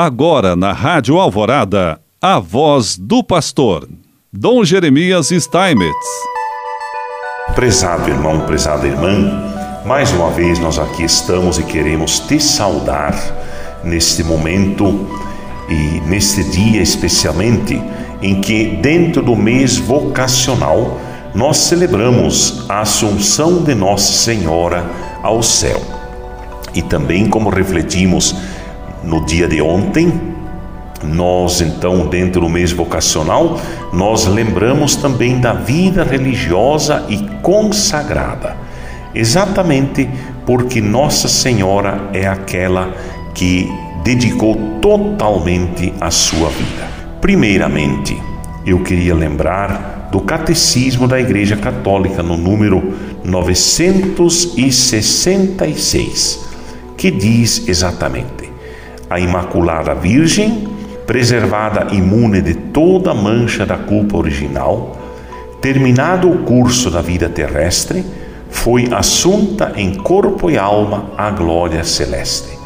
Agora na Rádio Alvorada, a voz do pastor, Dom Jeremias Steinmetz. Prezado irmão, prezada irmã, mais uma vez nós aqui estamos e queremos te saudar neste momento e neste dia especialmente em que, dentro do mês vocacional, nós celebramos a Assunção de Nossa Senhora ao céu. E também, como refletimos no dia de ontem, nós então, dentro do mês vocacional, nós lembramos também da vida religiosa e consagrada, exatamente porque Nossa Senhora é aquela que dedicou totalmente a sua vida. Primeiramente, eu queria lembrar do Catecismo da Igreja Católica no número 966, que diz exatamente: A Imaculada Virgem, preservada imune de toda mancha da culpa original, terminado o curso da vida terrestre, foi assunta em corpo e alma à glória celeste.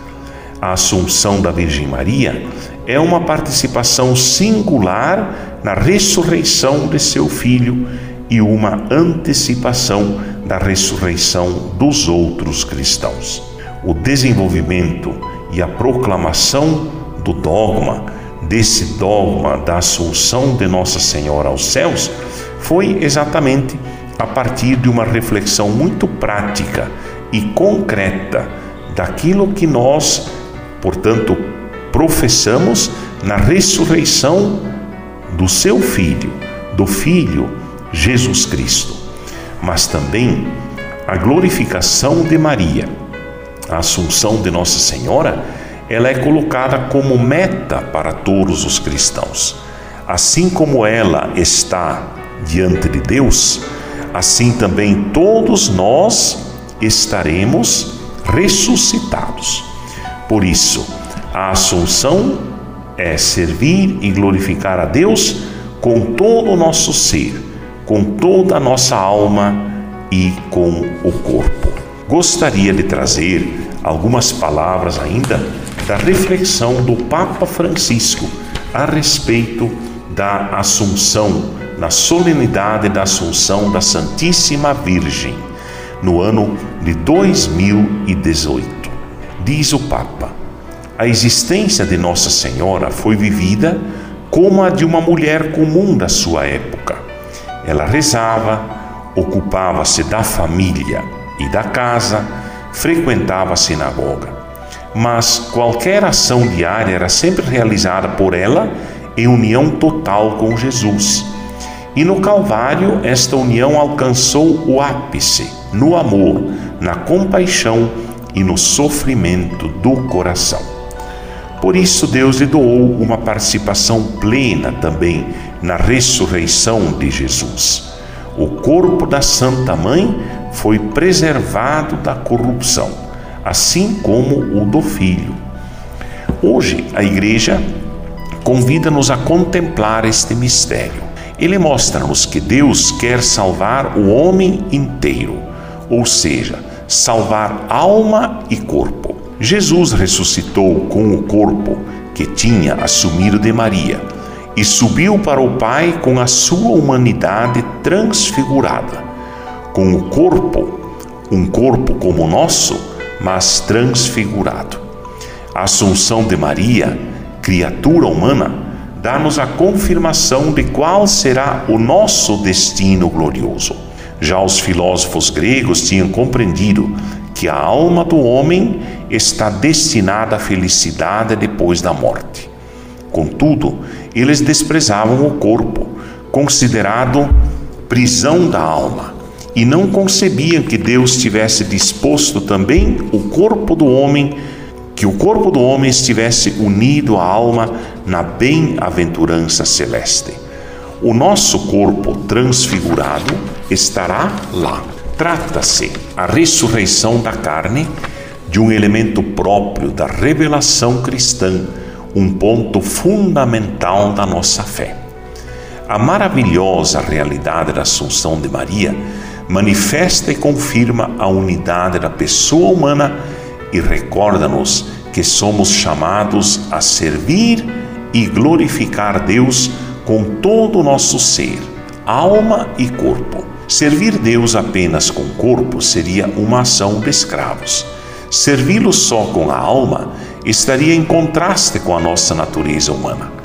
A Assunção da Virgem Maria é uma participação singular na ressurreição de seu filho e uma antecipação da ressurreição dos outros cristãos. O desenvolvimento e a proclamação do dogma, desse dogma da Assunção de Nossa Senhora aos céus, foi exatamente a partir de uma reflexão muito prática e concreta daquilo que nós, portanto, professamos na ressurreição do seu Filho, do Filho Jesus Cristo, mas também a glorificação de Maria, a Assunção de Nossa Senhora, ela é colocada como meta para todos os cristãos. Assim como ela está diante de Deus, assim também todos nós estaremos ressuscitados. Por isso, a Assunção é servir e glorificar a Deus com todo o nosso ser, com toda a nossa alma e com o corpo. Gostaria de trazer algumas palavras ainda da reflexão do Papa Francisco a respeito da Assunção, na solenidade da Assunção da Santíssima Virgem, no ano de 2018. Diz o Papa: a existência de Nossa Senhora foi vivida como a de uma mulher comum da sua época. Ela rezava, ocupava-se da família e da casa, frequentava a sinagoga. Mas qualquer ação diária era sempre realizada por ela em união total com Jesus. E no Calvário, esta união alcançou o ápice no amor, na compaixão e no sofrimento do coração. Por isso, Deus lhe doou uma participação plena também na ressurreição de Jesus. O corpo da Santa Mãe foi preservado da corrupção, assim como o do Filho. Hoje, a Igreja convida-nos a contemplar este mistério. Ele mostra-nos que Deus quer salvar o homem inteiro, ou seja, salvar alma e corpo. Jesus ressuscitou com o corpo que tinha assumido de Maria e subiu para o Pai com a sua humanidade transfigurada. Com o corpo, um corpo como o nosso, mas transfigurado. A Assunção de Maria, criatura humana, dá-nos a confirmação de qual será o nosso destino glorioso. Já os filósofos gregos tinham compreendido que a alma do homem está destinada à felicidade depois da morte. Contudo, eles desprezavam o corpo, considerado prisão da alma, e não concebiam que Deus tivesse disposto também o corpo do homem, que o corpo do homem estivesse unido à alma na bem-aventurança celeste. O nosso corpo transfigurado estará lá. Trata-se a ressurreição da carne de um elemento próprio da revelação cristã, um ponto fundamental da nossa fé. A maravilhosa realidade da Assunção de Maria manifesta e confirma a unidade da pessoa humana e recorda-nos que somos chamados a servir e glorificar Deus com todo o nosso ser, alma e corpo. Servir Deus apenas com o corpo seria uma ação de escravos. Servi-lo só com a alma estaria em contraste com a nossa natureza humana.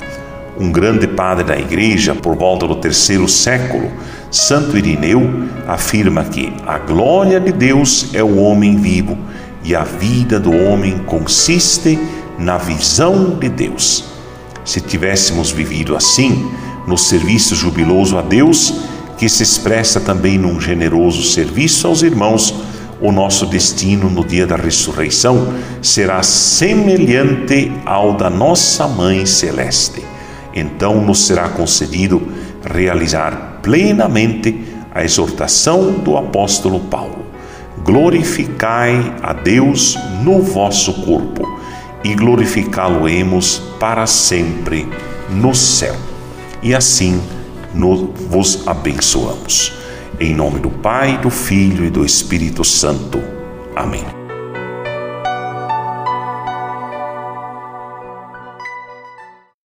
Um grande padre da igreja, por volta do terceiro século, Santo Irineu, afirma que a glória de Deus é o homem vivo e a vida do homem consiste na visão de Deus. Se tivéssemos vivido assim, no serviço jubiloso a Deus, que se expressa também num generoso serviço aos irmãos, o nosso destino no dia da ressurreição será semelhante ao da nossa Mãe Celeste. Então nos será concedido realizar plenamente a exortação do apóstolo Paulo: Glorificai a Deus no vosso corpo, e glorificá-lo-emos para sempre no céu. E assim nos, vos abençoamos. Em nome do Pai, do Filho e do Espírito Santo. Amém.